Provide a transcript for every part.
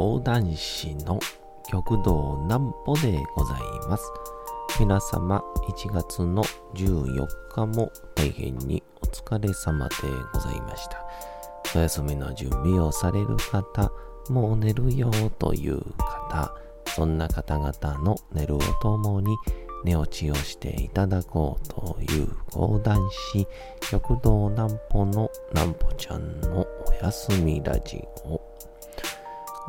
講談師の極道南歩でございます。皆様、1月の14日も大変にお疲れ様でございました。お休みの準備をされる方、もう寝るよという方、そんな方々の寝るをともに寝落ちをしていただこうという講談師、極道南歩の南歩ちゃんのお休みラジオ。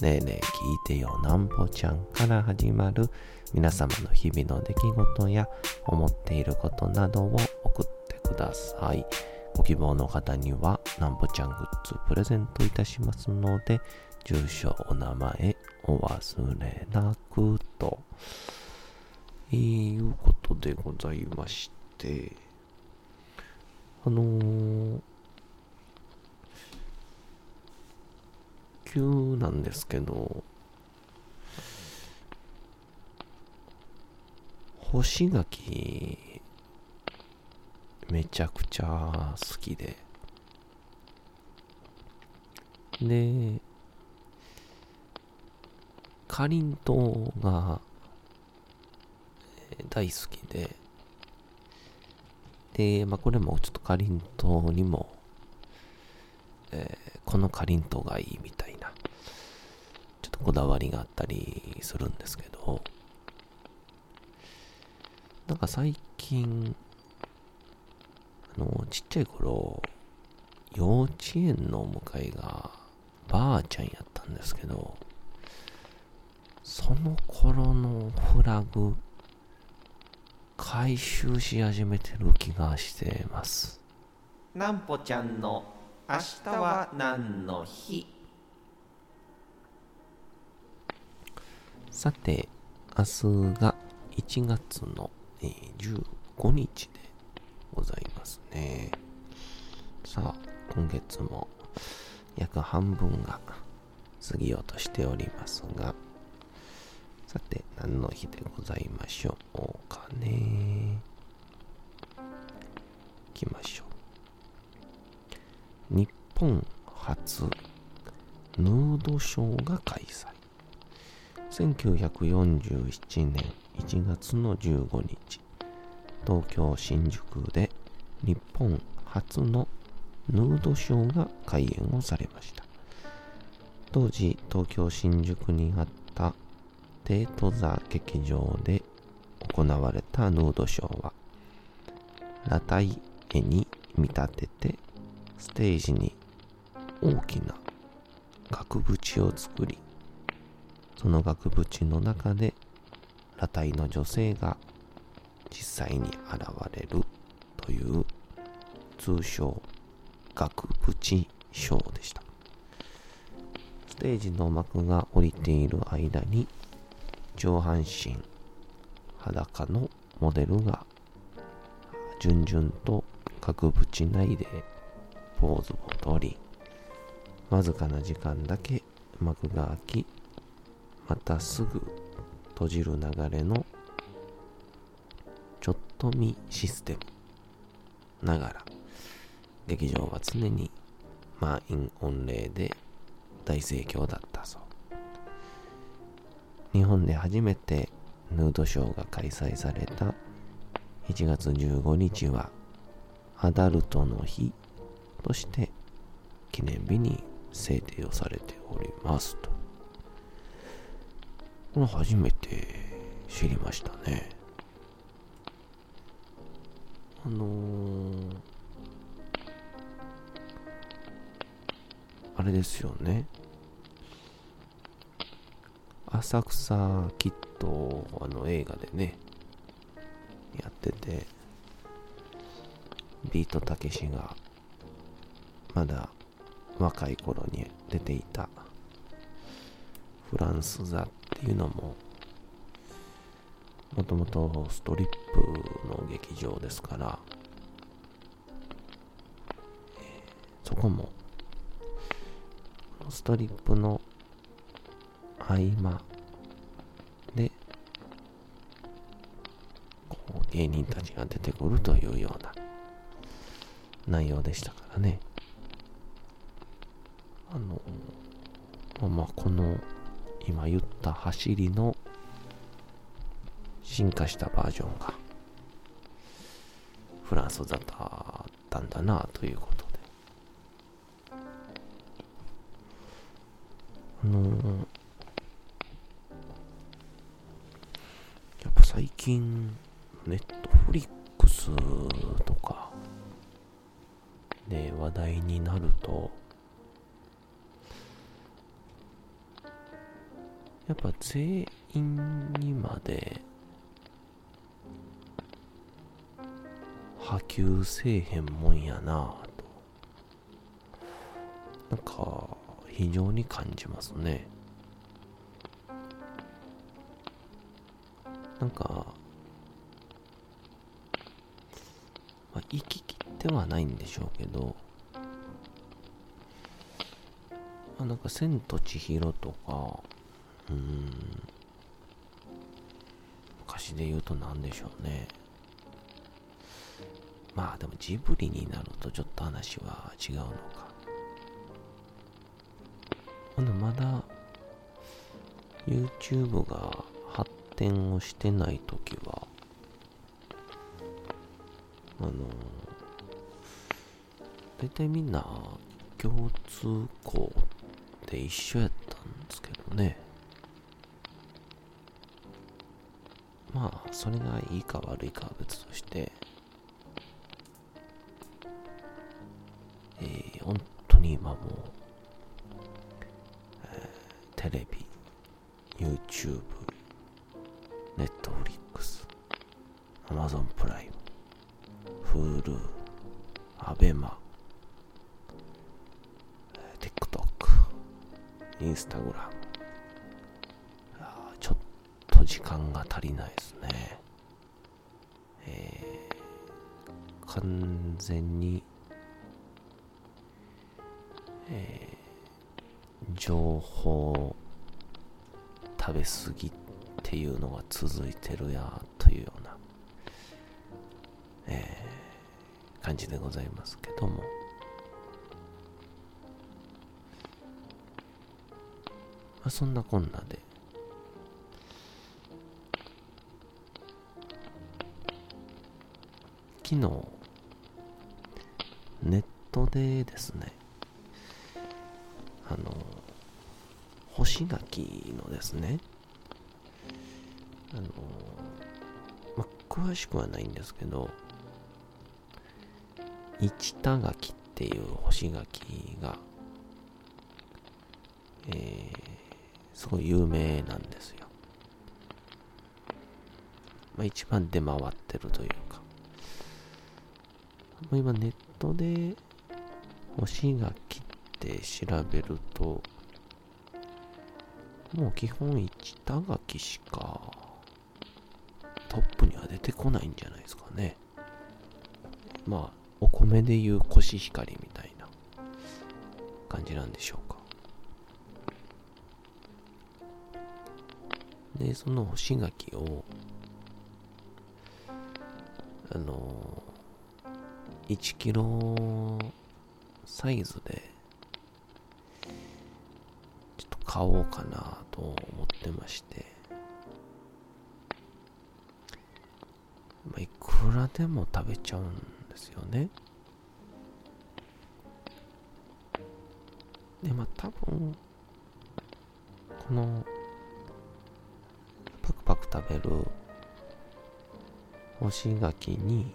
ねえねえ聞いてよなんぽちゃんから始まる皆様の日々の出来事や思っていることなどを送ってください。ご希望の方にはなんぽちゃんグッズプレゼントいたしますので、住所、お名前お忘れなくと。いうことでございまして、あのー、急なんですけど、干し柿、めちゃくちゃ好きで。で、かりんとうが大好きで、で、まあ、これもちょっとかりんとうにも、えーこのかりんとうがいいみたいな、こだわりがあったりするんですけど、なんか最近、あの、ちっちゃい頃、幼稚園のお迎えがばあちゃんやったんですけど、その頃のフラグ、回収し始めてる気がしてます。なんぽちゃんの明日は何の日？さて、明日が1月の、15日でございますね。さあ、今月も約半分が過ぎようとしておりますが、さて、何の日でございましょうかね。行きましょう。日本初ヌードショーが開催。1947年1月の15日、東京新宿で日本初のヌードショーが開演をされました。当時、東京新宿にあったデート座劇場で行われたヌードショーは、裸体絵に見立てて、ステージに大きな額縁を作り、その額縁の中で裸体の女性が実際に現れるという通称額縁ショーでした。ステージの幕が降りている間に上半身裸のモデルが順々と額縁内でポーズをとりわずかな時間だけ幕が開きまたすぐ閉じる流れのちょっと見システムながら劇場は常に満員御礼で大盛況だったそう日本で初めてヌードショーが開催された。1月15日はアダルトの日として記念日に制定をされておりますと。これ初めて知りましたね。あのー、あれですよね。浅草キッドあの映画でねやっててビートたけしがまだ若い頃に出ていたフランス座っていうのも、もともとストリップの劇場ですから、そこも、ストリップの合間で、こう芸人たちが出てくるというような内容でしたからね。あの、まあ、この今言った走りの進化したバージョンがフランスだったんだなということで。あの、やっぱ最近ネットフリックスとかで話題になるとやっぱ全員にまで波及せえへんもんやなぁと。なんか非常に感じますね。なんか、まあ、行ききってはないんでしょうけど、まあ、なんか「千と千尋」とかうん。昔で言うと何でしょうね。まあでもジブリになるとちょっと話は違うのか。ほんでまだ YouTube が発展をしてない時はあの大体みんな共通項って一緒やったんですけどねまあ、それがいいか悪いかは別として、えー、本当に今もう、えー、テレビ、YouTube、Netflix、Amazon プライム、Hulu、ABEMA、TikTok、Instagram、足りないですね。えー、完全に、えー、情報食べ過ぎっていうのが続いてるやというような、えー、感じでございますけども。まあ、そんなこんなで、昨日、ネットでですね、あの、干し柿のですね、あの、ま詳しくはないんですけど、一田柿っていう干し柿が、えー、すごい有名なんですよ。まあ、一番出回ってるというか、今ネットで干し柿って調べると、もう基本一田柿しかトップには出てこないんじゃないですかね。まあ、お米でいうコシヒカリみたいな感じなんでしょうか。で、その干し柿を、あの1キロサイズでちょっと買おうかなと思ってまして。まあ、いくらでも食べちゃうんですよね。でまあ多分このパクパク食べる干し柿に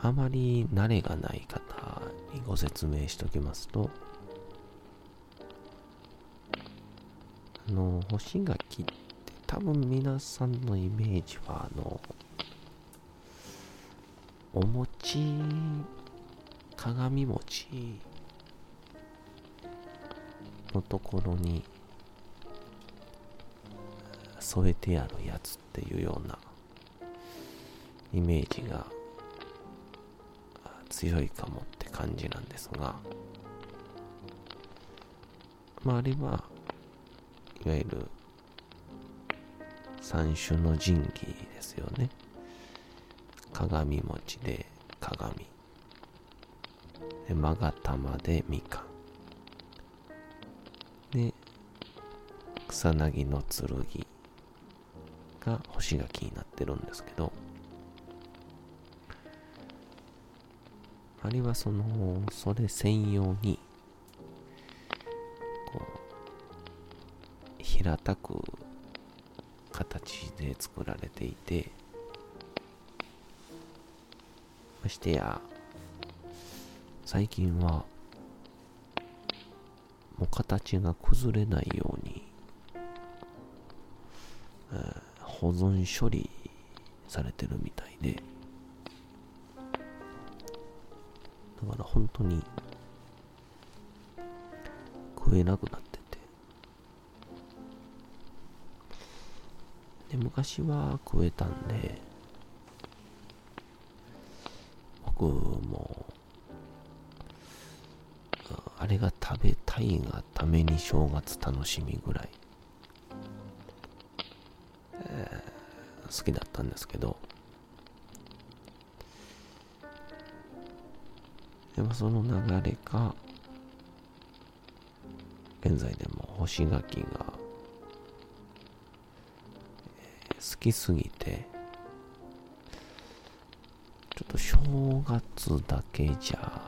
あまり慣れがない方にご説明しておきますと、あの、干し柿って多分皆さんのイメージは、あの、お餅、鏡餅のところに添えてやるやつっていうようなイメージが強いかもって感じなんですが、まあ、あれはいわゆる三種の神器ですよね。鏡餅で鏡。で、勾玉でみかん。で、草薙の剣が干し柿になってるんですけど、あれはその、それ専用に、こう、平たく形で作られていて、ましてや、最近は、もう形が崩れないように、えー、保存処理されてるみたいで、だから本当に食えなくなってて。で、昔は食えたんで、僕も、あれが食べたいがために正月楽しみぐらい、えー、好きだったんですけど、でもその流れか、現在でも干し柿が、好きすぎて、ちょっと正月だけじゃ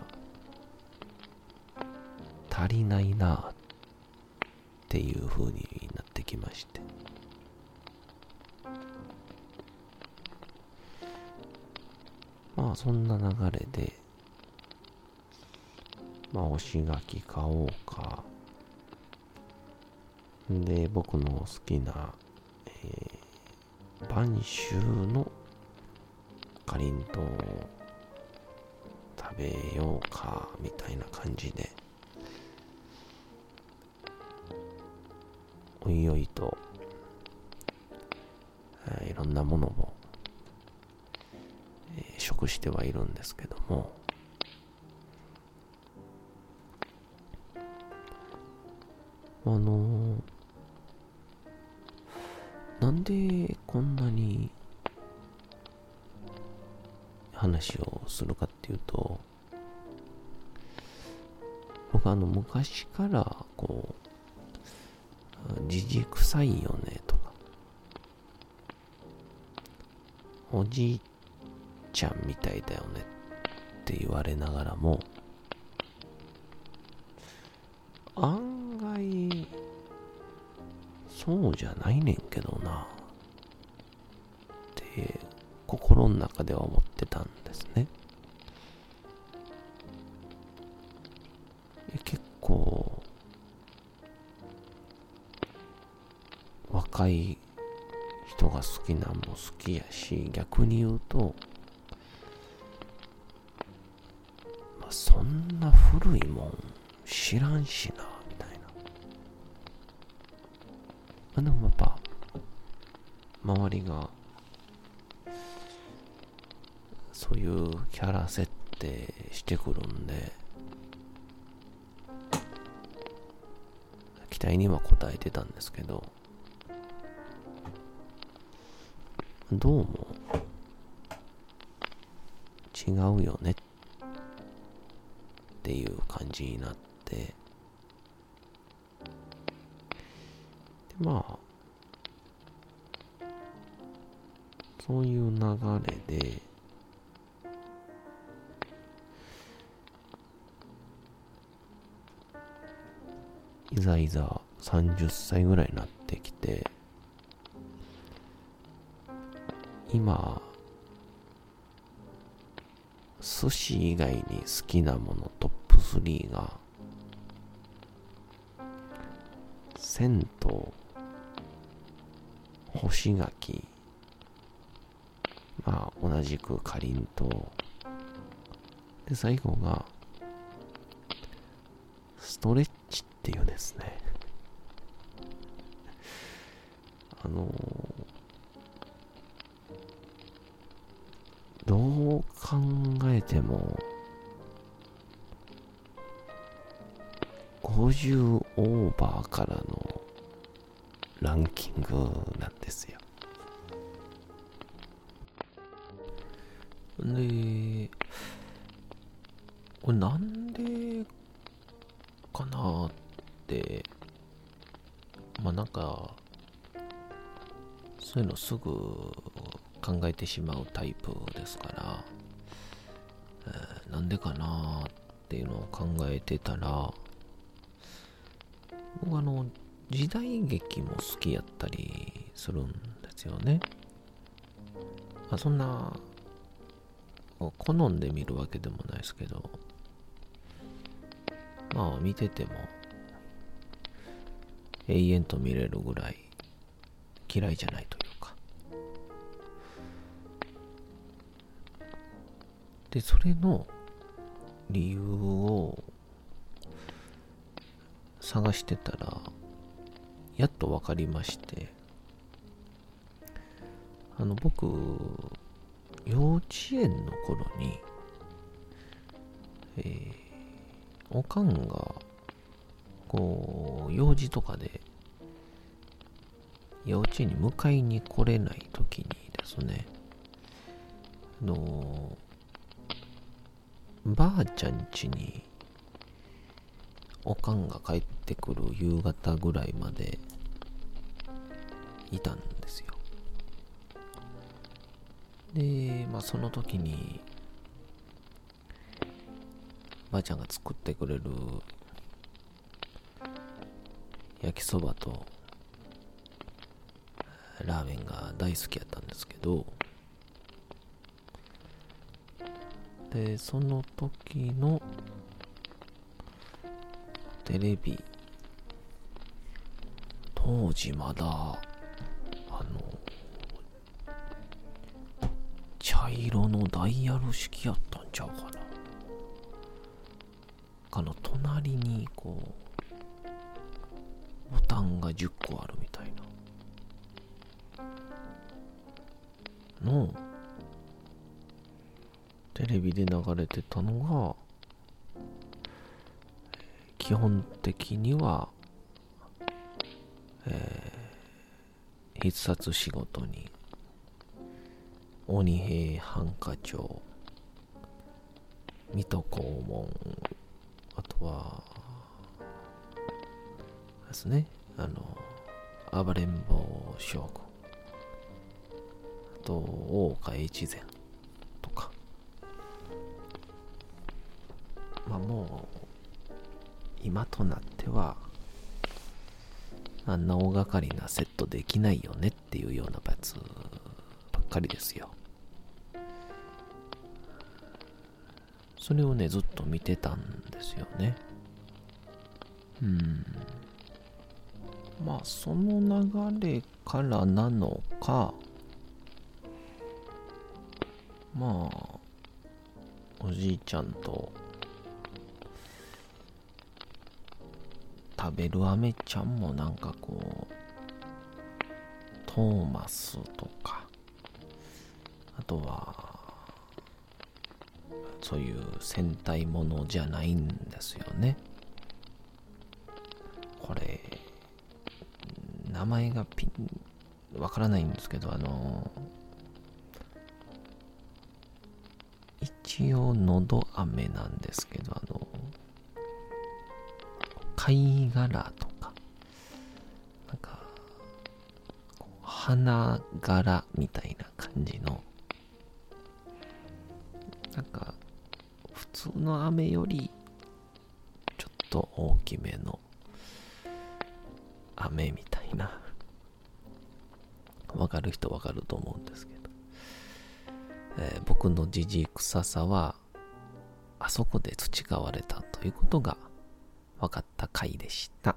足りないなっていう風になってきまして。まあそんな流れで、まあ、干し柿買おうか。で、僕の好きな、えー、晩秋のかりんとうを食べようか、みたいな感じで、おいおいと、いろんなものを、えー、食してはいるんですけども、あのー、なんでこんなに話をするかっていうと、僕あの昔からこう、じじくさいよねとか、おじいちゃんみたいだよねって言われながらも、案、そうじゃないねんけどな、って心の中では思ってたんですね。結構、若い人が好きなんも好きやし、逆に言うと、そんな古いもん知らんしな、あ、でもやっぱ、周りがそういうキャラ設定してくるんで、期待には応えてたんですけど、どうも違うよねっていう感じになって、まあ、そういう流れで、いざいざ30歳ぐらいになってきて、今、寿司以外に好きなものトップ3が、銭湯、干し柿、まあ同じくかりんとう、で最後が、ストレッチっていうですね。あのどう考えても50オーバーからのランキングなんですよ。で、これなんでかなって、まあなんか、そういうのすぐ考えてしまうタイプですから、えーなんでかなっていうのを考えてたら、僕あの、時代劇も好きやったりするんですよね。まあ、そんな、好んで見るわけでもないですけど、まあ見てても、永遠と見れるぐらい嫌いじゃないというか。で、それの理由を探してたら、やっと分かりまして、あの、僕、幼稚園の頃に、えーおかんが、こう、用事とかで、幼稚園に迎えに来れない時にですね、あの、ばあちゃん家に、おかんが帰ってくる夕方ぐらいまでいたんですよ。で、まあその時に、ばあちゃんが作ってくれる焼きそばとラーメンが大好きやったんですけど、で、その時のテレビ、当時まだ、色のダイヤル式やったんちゃうかな。あの、隣に、こう、ボタンが10個あるみたいな。の、テレビで流れてたのが、基本的には、えー必殺仕事に、鬼平犯科帳、水戸黄門、あとは、ですね、あの、暴れん坊将軍、あと、大岡越前とか、まあもう、今となっては、あんな大掛かりなセットできないよねっていうようなやつばっかりですよ。それをね、ずっと見てたんですよね。うん。まあ、その流れからなのか、まあ、おじいちゃんと食べるアメちゃんもなんかこう、トーマスとか、あとは、そういう戦隊ものじゃないんですよね。これ、名前がピン、わからないんですけど、あの、一応、のど飴なんですけど、あの、貝殻とか、なんか、花柄みたいな感じの、通の飴より、ちょっと大きめの、雨みたいな。わかる人わかると思うんですけど。えー僕のじじくささは、あそこで培われたということが分かった回でした。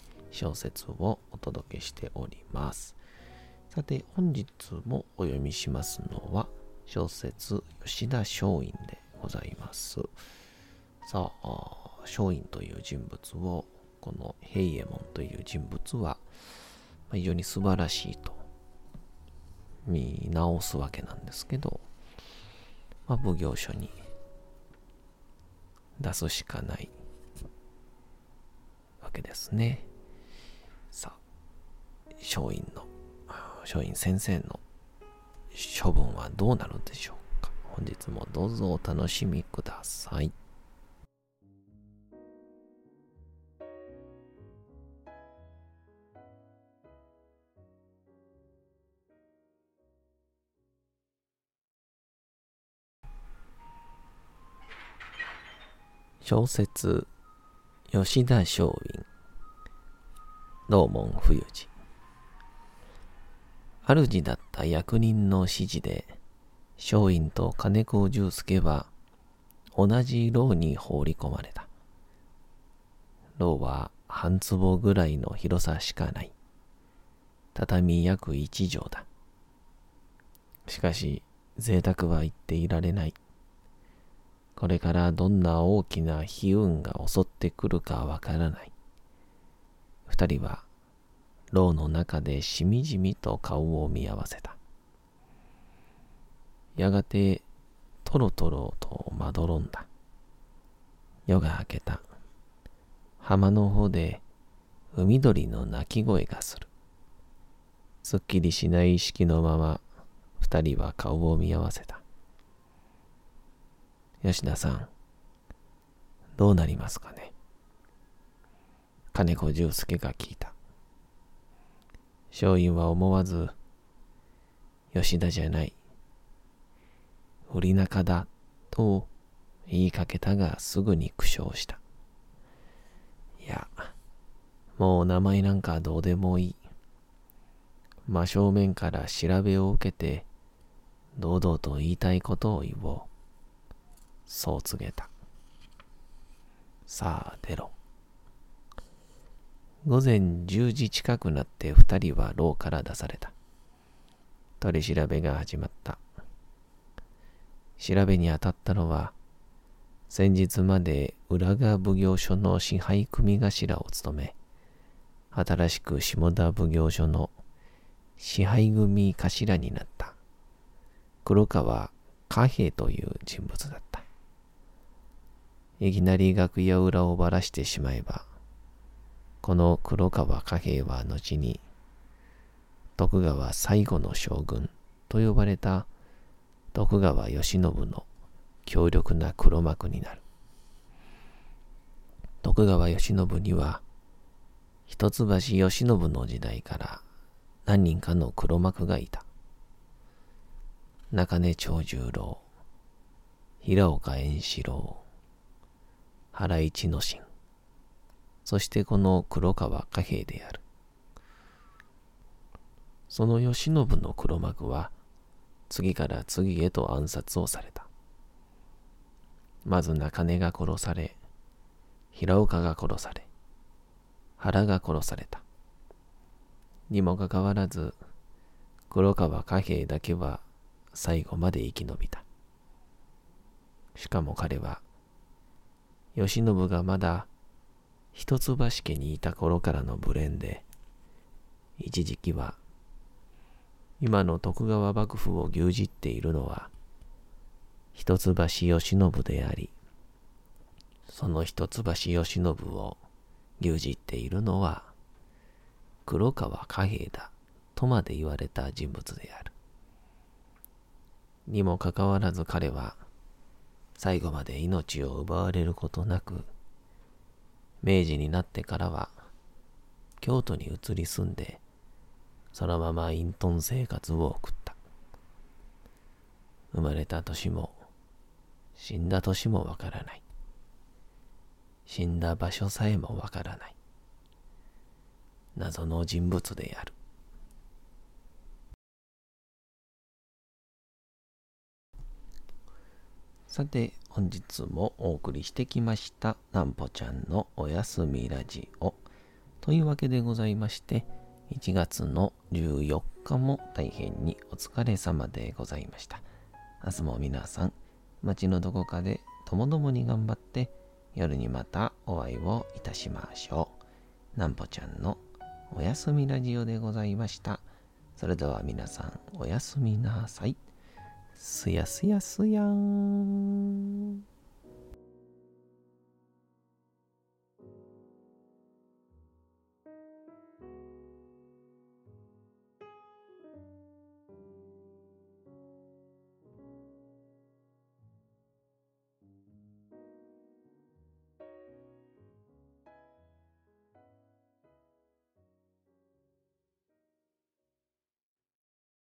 小説をお届けしております。さて、本日もお読みしますのは、小説吉田松陰でございます。さあ、松陰という人物を、この平右衛門という人物は、非常に素晴らしいと見直すわけなんですけど、まあ、奉行所に出すしかないわけですね。さあ、松陰の、松陰先生の処分はどうなるでしょうか。本日もどうぞお楽しみください。小説吉田松陰道門冬治主だった役人の指示で松陰と金子重介は同じ牢に放り込まれた。牢は半坪ぐらいの広さしかない。畳約一畳だ。しかし贅沢は言っていられない。これからどんな大きな悲運が襲ってくるかわからない。二人は牢の中でしみじみと顔を見合わせた。やがてとろとろとまどろんだ。夜が明けた。浜の方で海鳥の鳴き声がする。すっきりしない意識のまま二人は顔を見合わせた。吉田さん、どうなりますかね？金子重介が聞いた。松陰は思わず、吉田じゃない、売中だ、と言いかけたがすぐに苦笑した。いや、もう名前なんかどうでもいい。真正面から調べを受けて、堂々と言いたいことを言おう。そう告げた。さあ出ろ。午前10時近くなって二人は牢から出された。取り調べが始まった。調べに当たったのは、先日まで浦賀奉行所の支配組頭を務め、新しく下田奉行所の支配組頭になった黒川貨幣という人物だった。いきなり楽屋裏をばらしてしまえば、この黒川貨幣は後に、徳川最後の将軍と呼ばれた徳川慶喜の強力な黒幕になる。徳川慶喜には、一橋慶喜の時代から何人かの黒幕がいた。中根長十郎、平岡円四郎、原市之進、そしてこの黒川貨幣である。その慶喜の黒幕は、次から次へと暗殺をされた。まず中根が殺され、平岡が殺され、原が殺された。にもかかわらず、黒川貨幣だけは最後まで生き延びた。しかも彼は、慶喜がまだ一橋家にいた頃からのブレンで、一時期は、今の徳川幕府を牛耳っているのは、一橋慶喜であり、その一橋慶喜を牛耳っているのは、黒川貨幣だとまで言われた人物である。にもかかわらず彼は、最後まで命を奪われることなく、明治になってからは、京都に移り住んで、そのまま隠遁生活を送った。生まれた年も、死んだ年もわからない。死んだ場所さえもわからない。謎の人物である。さて、本日もお送りしてきました、なんぽちゃんのおやすみラジオ。というわけでございまして、1月の14日も大変にお疲れ様でございました。明日も皆さん、街のどこかでともどもに頑張って、夜にまたお会いをいたしましょう。なんぽちゃんのおやすみラジオでございました。それでは皆さん、おやすみなさい。すやすやすやーん。